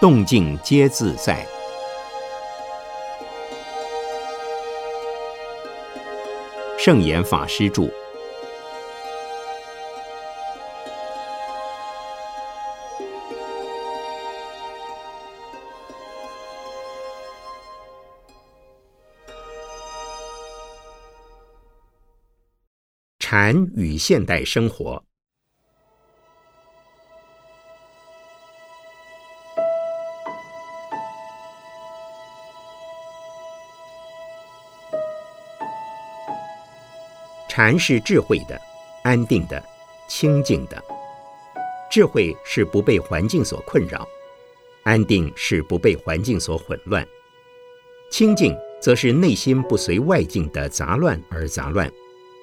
动静皆自在。圣严法师著。禅与现代生活。禅是智慧的、安定的、清净的。智慧是不被环境所困扰，安定是不被环境所混乱，清净则是内心不随外境的杂乱而杂乱，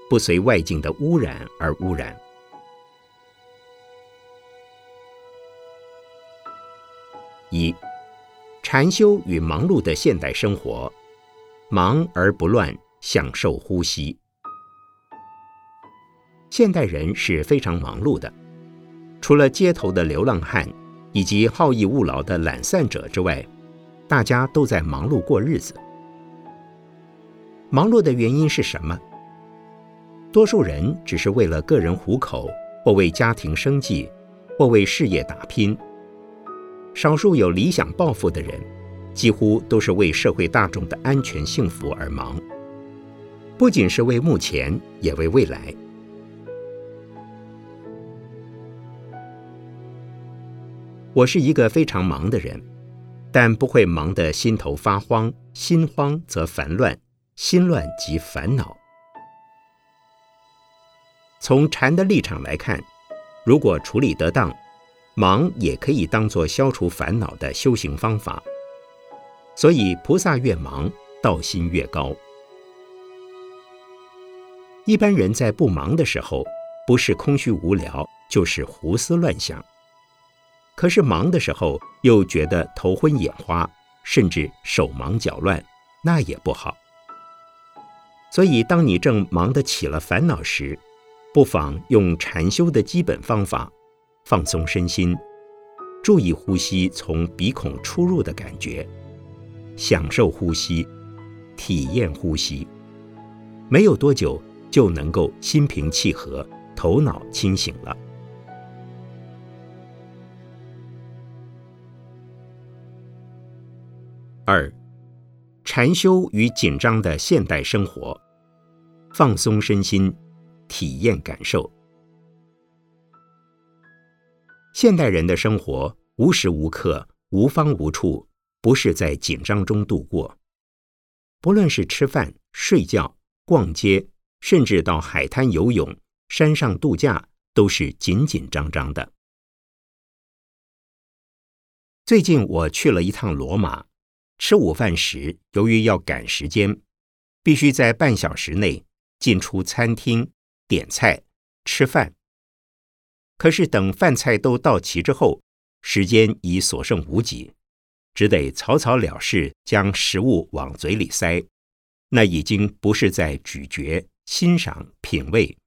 不随外境的污染而污染。一，禅修与忙碌的现代生活，忙而不乱，享受呼吸。现代人是非常忙碌的，除了街头的流浪汉以及好逸恶劳的懒散者之外，大家都在忙碌过日子。忙碌的原因是什么？多数人只是为了个人糊口，或为家庭生计，或为事业打拼；少数有理想抱负的人，几乎都是为社会大众的安全幸福而忙，不仅是为目前，也为未来。我是一个非常忙的人，但不会忙得心头发慌，心慌则烦乱，心乱即烦恼。从禅的立场来看，如果处理得当，忙也可以当作消除烦恼的修行方法。所以，菩萨越忙，道心越高。一般人在不忙的时候，不是空虚无聊，就是胡思乱想。可是忙的时候又觉得头昏眼花，甚至手忙脚乱，那也不好。所以，当你正忙得起了烦恼时，不妨用禅修的基本方法，放松身心，注意呼吸从鼻孔出入的感觉，享受呼吸，体验呼吸。没有多久，就能够心平气和，头脑清醒了。二，禅修与紧张的现代生活，放松身心，体验感受。现代人的生活无时无刻、无方无处，不是在紧张中度过。不论是吃饭、睡觉、逛街，甚至到海滩游泳、山上度假，都是紧紧张张的。最近我去了一趟罗马。吃午饭时，由于要赶时间，必须在半小时内进出餐厅点菜吃饭。可是等饭菜都到齐之后，时间已所剩无几，只得草草了事，将食物往嘴里塞。那已经不是在咀嚼、欣赏、品味，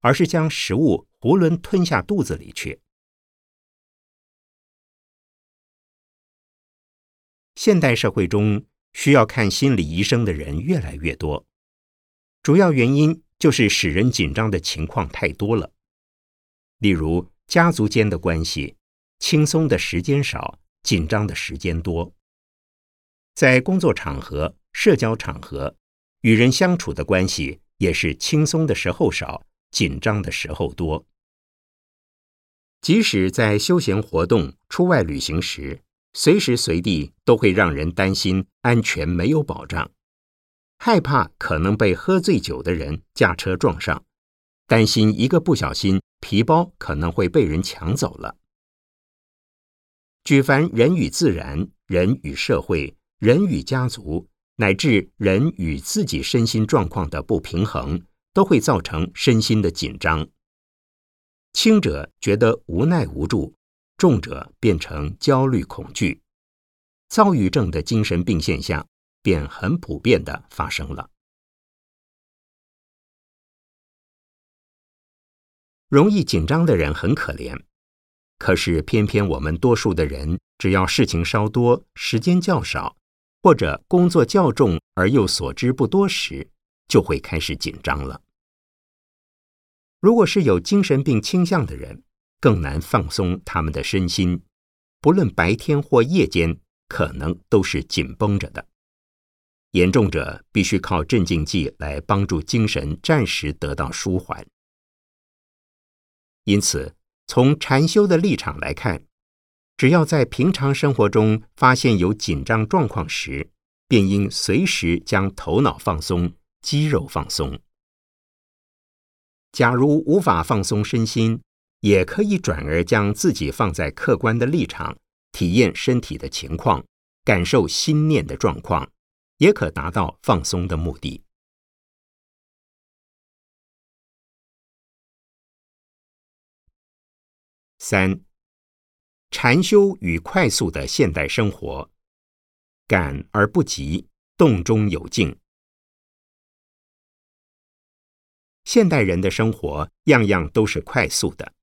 而是将食物囫囵吞下肚子里去。现代社会中，需要看心理医生的人越来越多，主要原因就是使人紧张的情况太多了。例如，家族间的关系，轻松的时间少，紧张的时间多；在工作场合、社交场合，与人相处的关系也是轻松的时候少，紧张的时候多。即使在休闲活动、出外旅行时，随时随地都会让人担心安全没有保障，害怕可能被喝醉酒的人驾车撞上，担心一个不小心皮包可能会被人抢走了。举凡人与自然、人与社会、人与家族，乃至人与自己身心状况的不平衡，都会造成身心的紧张。轻者觉得无奈无助。重者变成焦虑恐惧，躁郁症的精神病现象便很普遍的发生了。容易紧张的人很可怜，可是偏偏我们多数的人，只要事情稍多、时间较少，或者工作较重而又所知不多时，就会开始紧张了。如果是有精神病倾向的人，更难放松他们的身心，不论白天或夜间，可能都是紧绷着的。严重者必须靠镇静剂来帮助精神暂时得到舒缓。因此，从禅修的立场来看，只要在平常生活中发现有紧张状况时，便应随时将头脑放松、肌肉放松。假如无法放松身心，也可以转而将自己放在客观的立场，体验身体的情况，感受心念的状况。也可达到放松的目的。三、禅修与快速的现代生活，赶而不急，动中有静。现代人的生活样样都是快速的，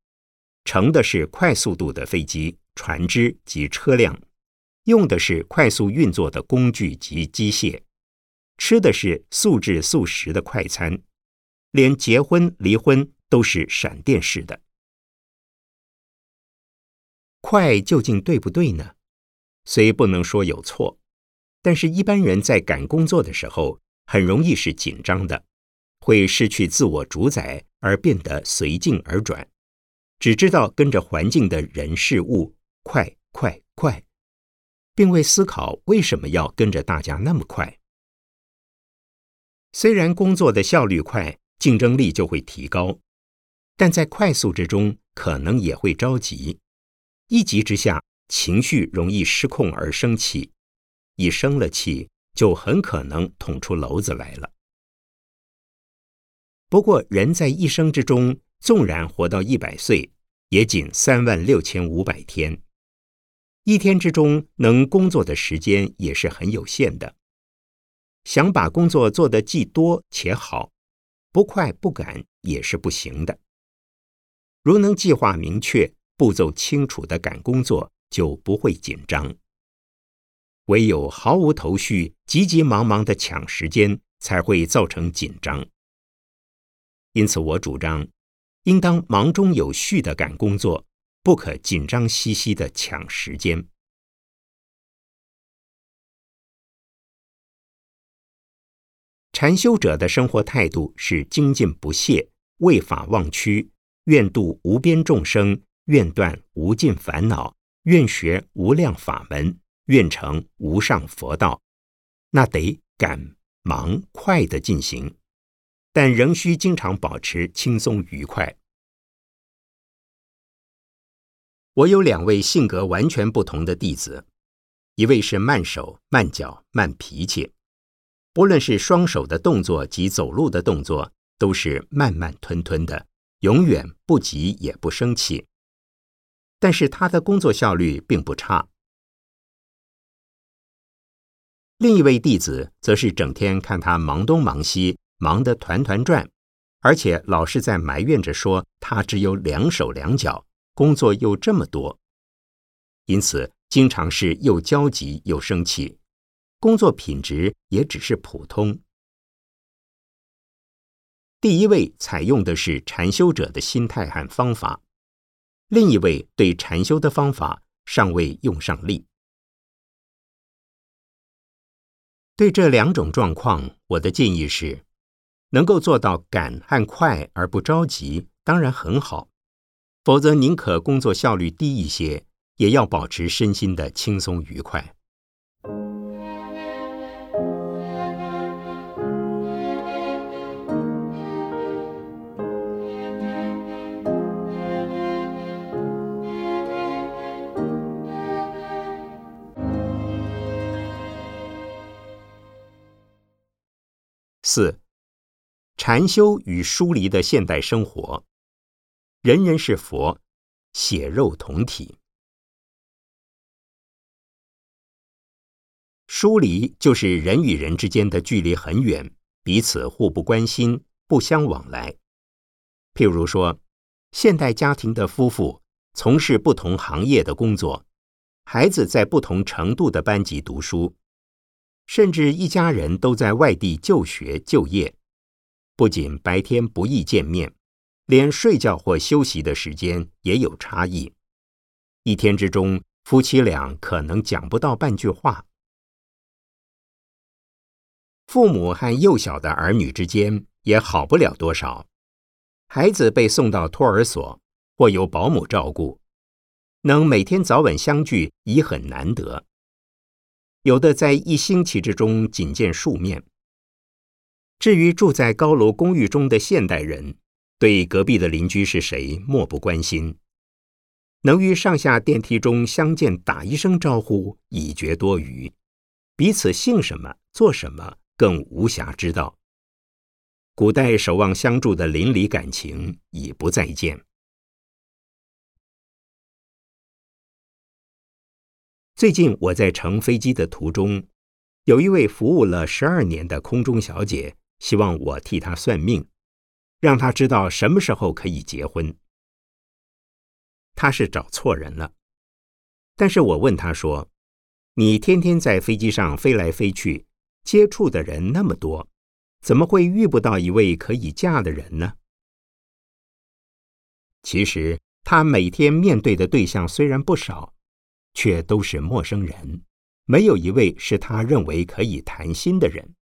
乘的是快速度的飞机、船只及车辆。用的是快速运作的工具及机械，吃的是速制速食的快餐，连结婚离婚都是闪电式的。快究竟对不对呢？虽不能说有错，但是一般人在赶工作的时候，很容易是紧张的，会失去自我主宰，而变得随境而转，只知道跟着环境的人事物，快快快。并未思考为什么要跟着大家那么快。虽然工作的效率快，竞争力就会提高，但在快速之中，可能也会着急。一急之下，情绪容易失控而生气，一生了气，就很可能捅出篓子来了。不过，人在一生之中，纵然活到一百岁，也仅三万六千五百天。一天之中能工作的时间也是很有限的，想把工作做得既多且好，不快不赶也是不行的。如能计划明确、步骤清楚的赶工作，就不会紧张。唯有毫无头绪、急急忙忙的抢时间，才会造成紧张。因此，我主张应当忙中有序的赶工作。不可紧张兮兮的抢时间。禅修者的生活态度是精进不懈、为法忘躯，愿度无边众生，愿断无尽烦恼，愿学无量法门，愿成无上佛道。那得赶、忙、快的进行，但仍需经常保持轻松愉快。我有两位性格完全不同的弟子，一位是慢手、慢脚、慢脾气，不论是双手的动作及走路的动作，都是慢慢吞吞的，永远不急也不生气。但是他的工作效率并不差。另一位弟子则是整天看他忙东忙西，忙得团团转，而且老是在埋怨着说他只有两手两脚。工作又这么多，因此经常是又焦急又生气，工作品质也只是普通。第一位采用的是禅修者的心态和方法，另一位对禅修的方法尚未用上力。对这两种状况，我的建议是：能够做到赶和快而不着急，当然很好。否则，宁可工作效率低一些，也要保持身心的轻松愉快。四、禅修与疏离的现代生活。人人是佛，血肉同体。疏离就是人与人之间的距离很远，彼此互不关心，不相往来。譬如说，现代家庭的夫妇从事不同行业的工作，孩子在不同程度的班级读书，甚至一家人都在外地就学就业，不仅白天不易见面，连睡觉或休息的时间也有差异。一天之中，夫妻俩可能讲不到半句话。父母和幼小的儿女之间也好不了多少。孩子被送到托儿所或由保姆照顾，能每天早晚相聚已很难得。有的在一星期之中仅见数面。至于住在高楼公寓中的现代人，对隔壁的邻居是谁漠不关心，能于上下电梯中相见打一声招呼已觉多余，彼此姓什么做什么。更无暇知道，古代守望相助的邻里感情已不再见。最近我在乘飞机的途中，有一位服务了十二年的空中小姐，希望我替他算命，让他知道什么时候可以结婚。他是找错人了，但是我问他说：“你天天在飞机上飞来飞去。”接触的人那么多，怎么会遇不到一位可以嫁的人呢？其实他每天面对的对象虽然不少，却都是陌生人，没有一位是他认为可以谈心的人。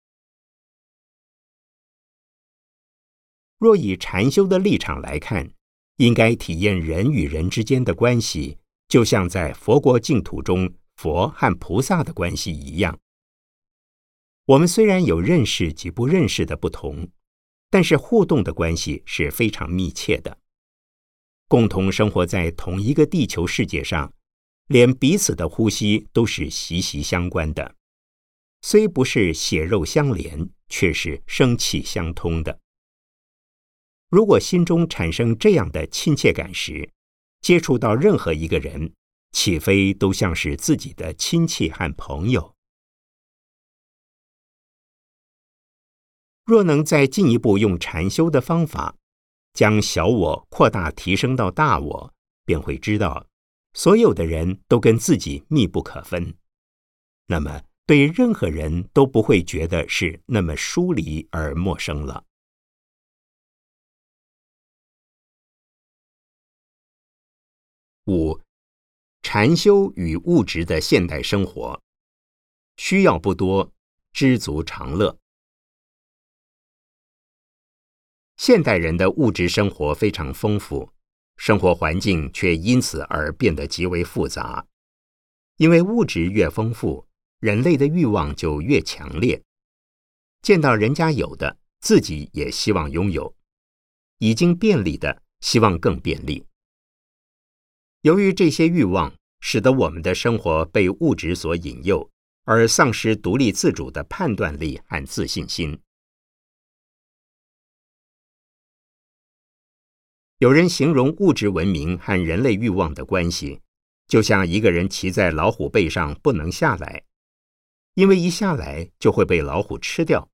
若以禅修的立场来看，应该体验人与人之间的关系，就像在佛国净土中佛和菩萨的关系一样。我们虽然有认识及不认识的不同，但是互动的关系是非常密切的。共同生活在同一个地球世界上，连彼此的呼吸都是息息相关的。虽不是血肉相连，却是生气相通的。如果心中产生这样的亲切感时，接触到任何一个人，岂非都像是自己的亲戚和朋友？若能再进一步用禅修的方法，将小我扩大提升到大我，便会知道，所有的人都跟自己密不可分。那么，对任何人都不会觉得是那么疏离而陌生了。五，禅修与物质的现代生活，需要不多，知足常乐。现代人的物质生活非常丰富，生活环境却因此而变得极为复杂。因为物质越丰富，人类的欲望就越强烈。见到人家有的，自己也希望拥有；已经便利的，希望更便利。由于这些欲望，使得我们的生活被物质所引诱，而丧失独立自主的判断力和自信心。有人形容物质文明和人类欲望的关系，就像一个人骑在老虎背上不能下来，因为一下来就会被老虎吃掉，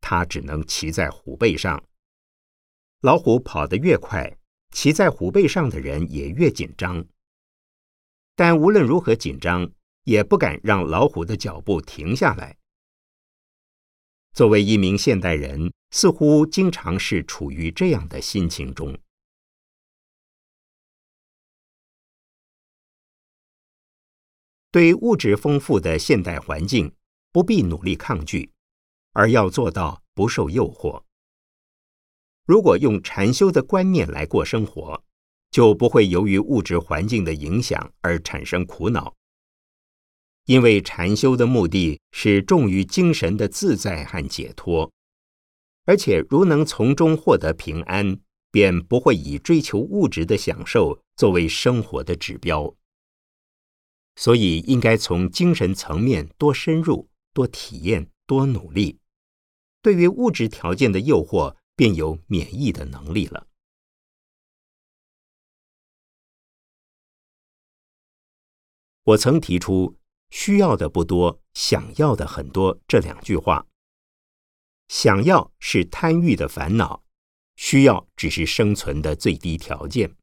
他只能骑在虎背上。老虎跑得越快，骑在虎背上的人也越紧张。但无论如何紧张，也不敢让老虎的脚步停下来。作为一名现代人，似乎经常是处于这样的心情中。对物质丰富的现代环境，不必努力抗拒，而要做到不受诱惑。如果用禅修的观念来过生活，就不会由于物质环境的影响而产生苦恼。因为禅修的目的是重于精神的自在和解脱，而且如能从中获得平安，便不会以追求物质的享受作为生活的指标。所以，应该从精神层面多深入、多体验、多努力，对于物质条件的诱惑，便有免疫的能力了。我曾提出“需要的不多，想要的很多”这两句话。想要是贪欲的烦恼，需要只是生存的最低条件。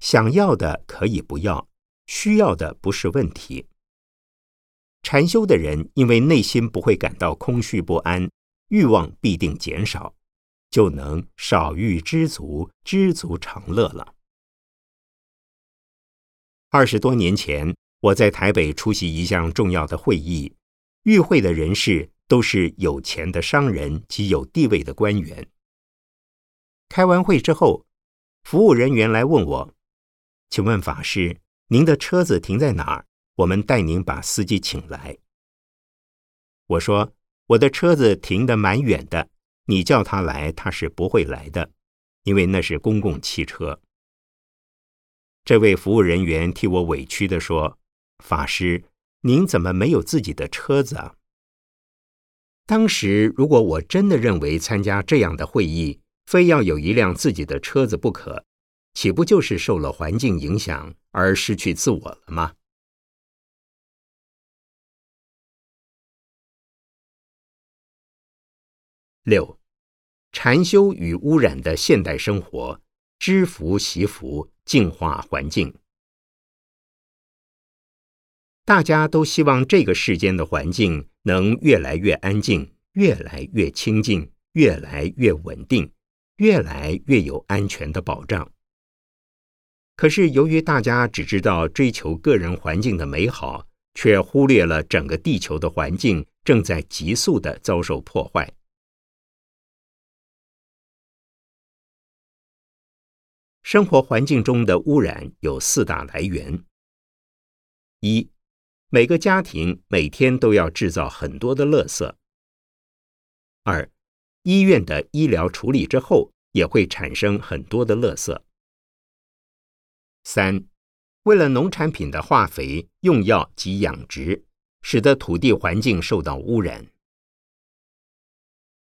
想要的可以不要，需要的不是问题。禅修的人因为内心不会感到空虚不安，欲望必定减少，就能少欲知足，知足常乐了。二十多年前，我在台北出席一项重要的会议，与会的人士都是有钱的商人及有地位的官员。开完会之后，服务人员来问我：“请问法师，您的车子停在哪儿？我们带您把司机请来。”我说：“我的车子停得蛮远的，你叫他来，他是不会来的，因为那是公共汽车。”这位服务人员替我委屈地说：“法师，您怎么没有自己的车子啊？”当时，如果我真的认为参加这样的会议，非要有一辆自己的车子不可，岂不就是受了环境影响而失去自我了吗？六，禅修与污染的现代生活，知福惜福。净化环境，大家都希望这个世间的环境能越来越安静，越来越清净，越来越稳定，越来越有安全的保障。可是，由于大家只知道追求个人环境的美好，却忽略了整个地球的环境正在急速的遭受破坏。生活环境中的污染有四大来源：一，每个家庭每天都要制造很多的垃圾；二，医院的医疗处理之后也会产生很多的垃圾；三，为了农产品的化肥、用药及养殖，使得土地环境受到污染；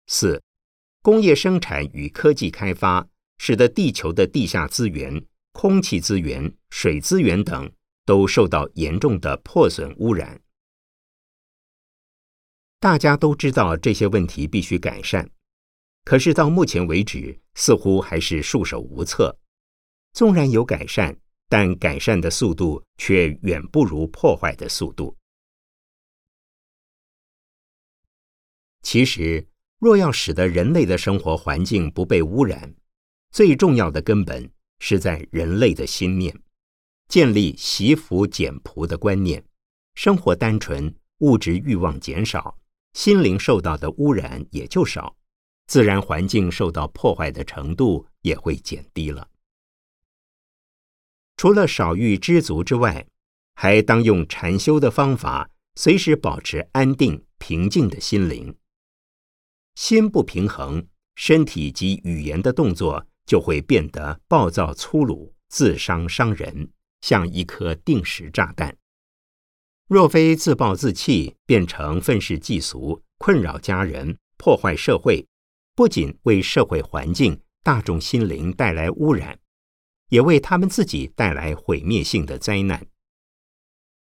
四，工业生产与科技开发。使得地球的地下资源、空气资源、水资源等都受到严重的破损污染。大家都知道这些问题必须改善，可是到目前为止，似乎还是束手无策。纵然有改善，但改善的速度却远不如破坏的速度。其实，若要使得人类的生活环境不被污染，最重要的根本是在人类的心念，建立惜福俭朴的观念，生活单纯，物质欲望减少，心灵受到的污染也就少，自然环境受到破坏的程度也会减低了。除了少欲知足之外，还当用禅修的方法，随时保持安定平静的心灵。心不平衡，身体及语言的动作。就会变得暴躁粗鲁、自伤伤人，像一颗定时炸弹。若非自暴自弃，变成愤世嫉俗，困扰家人，破坏社会，不仅为社会环境、大众心灵带来污染，也为他们自己带来毁灭性的灾难。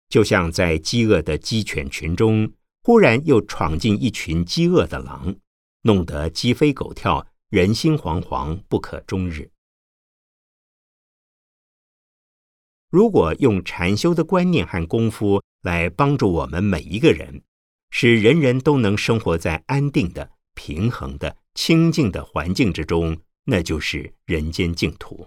就像在饥饿的鸡犬群中，忽然又闯进一群饥饿的狼，弄得鸡飞狗跳。人心惶惶，不可终日。如果用禅修的观念和功夫来帮助我们每一个人，使人人都能生活在安定的、平衡的、清净的环境之中，那就是人间净土。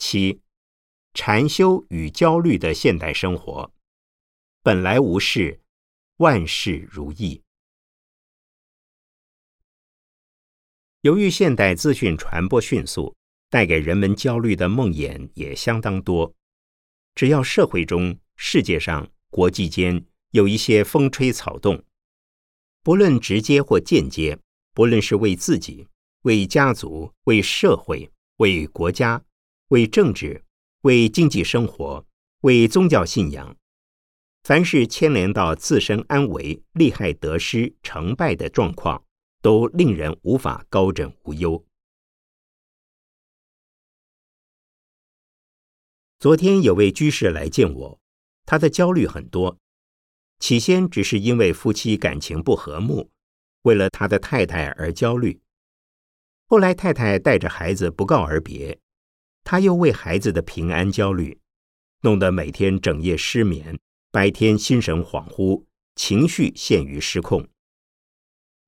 七，禅修与焦虑的现代生活，本来无事，万事如意。由于现代资讯传播迅速，带给人们焦虑的梦魇也相当多。只要社会中、世界上、国际间有一些风吹草动，不论直接或间接，不论是为自己、为家族、为社会、为国家。为政治、为经济生活、为宗教信仰，凡是牵连到自身安危、利害得失、成败的状况，都令人无法高枕无忧。昨天有位居士来见我，他的焦虑很多。起先只是因为夫妻感情不和睦，为了他的太太而焦虑。后来太太带着孩子不告而别，他又为孩子的平安焦虑，弄得每天整夜失眠，白天心神恍惚，情绪陷于失控。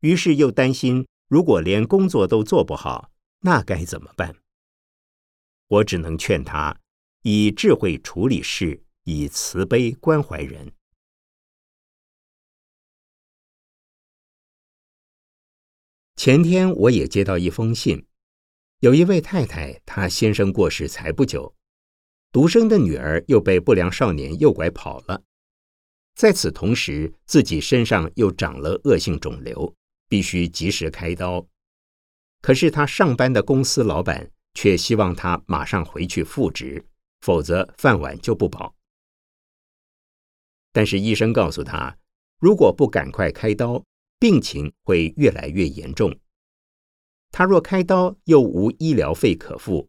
于是又担心，如果连工作都做不好，那该怎么办？我只能劝他以智慧处理事，以慈悲关怀人。前天我也接到一封信，有一位太太，她先生过世才不久，独生的女儿又被不良少年诱拐跑了，在此同时，自己身上又长了恶性肿瘤，必须及时开刀。可是他上班的公司老板却希望他马上回去复职，否则饭碗就不保。但是医生告诉他，如果不赶快开刀，病情会越来越严重。他若开刀，又无医疗费可付。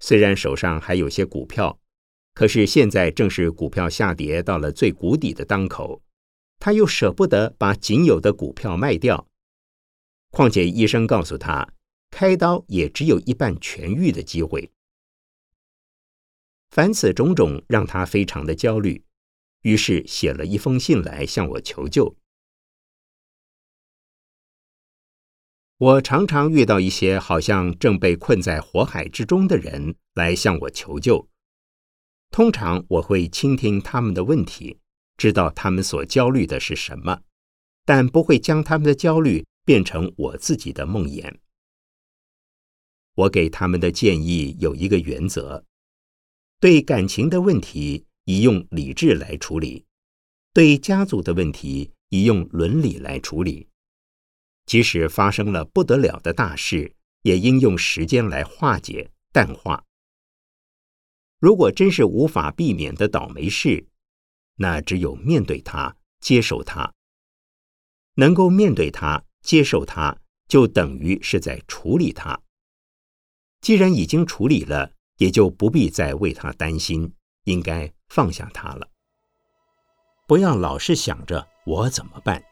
虽然手上还有些股票，可是现在正是股票下跌到了最谷底的当口，他又舍不得把仅有的股票卖掉。况且医生告诉他，开刀也只有一半痊愈的机会。凡此种种，让他非常的焦虑，于是写了一封信来向我求救。我常常遇到一些好像正被困在火海之中的人来向我求救。通常我会倾听他们的问题，知道他们所焦虑的是什么，但不会将他们的焦虑变成我自己的梦魇。我给他们的建议有一个原则：对感情的问题，宜用理智来处理；对家族的问题，宜用伦理来处理。即使发生了不得了的大事，也应用时间来化解、淡化。如果真是无法避免的倒霉事，那只有面对它、接受它。能够面对它、接受它，就等于是在处理它。既然已经处理了，也就不必再为它担心，应该放下它了。不要老是想着我怎么办。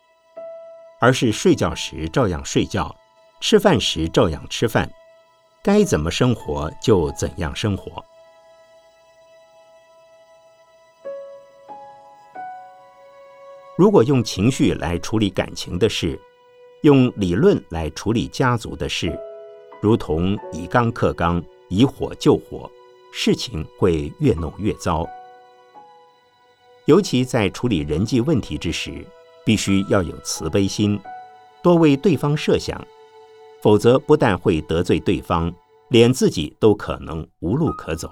而是睡觉时照样睡觉，吃饭时照样吃饭，该怎么生活就怎样生活。如果用情绪来处理感情的事，用理论来处理家族的事，如同以刚克刚，以火救火，事情会越弄越糟。尤其在处理人际问题之时。必须要有慈悲心，多为对方设想，否则不但会得罪对方，连自己都可能无路可走。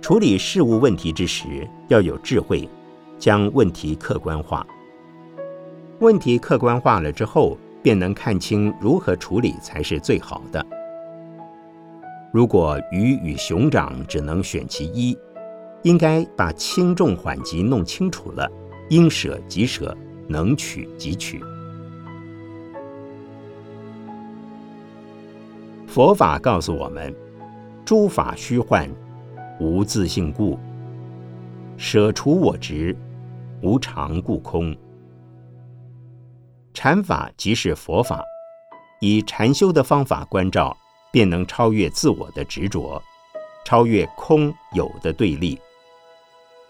处理事务问题之时，要有智慧，将问题客观化。问题客观化了之后，便能看清如何处理才是最好的。如果鱼与熊掌只能选其一。应该把轻重缓急弄清楚了，应舍即舍，能取即取。佛法告诉我们：诸法虚幻，无自性故；舍除我执，无常故空。禅法即是佛法，以禅修的方法关照，便能超越自我的执着，超越空有的对立。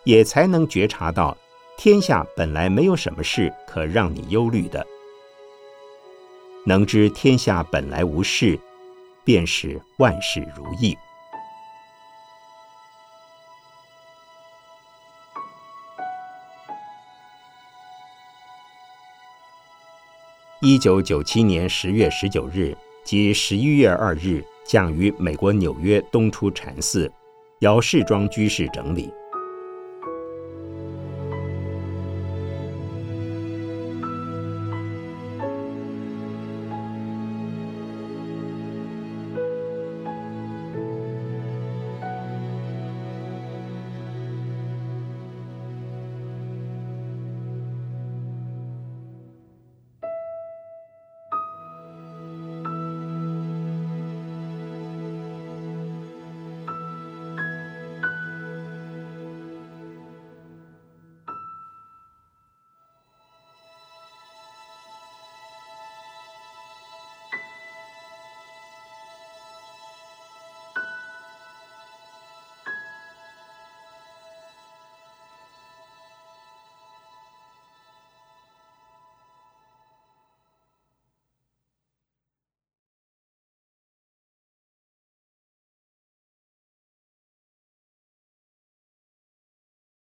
也才能觉察到，天下本来没有什么事可让你忧虑的。能知天下本来无事，便是万事如意。一九九七年十月十九日及十一月二日，讲于美国纽约东出禅寺，姚世庄居士整理。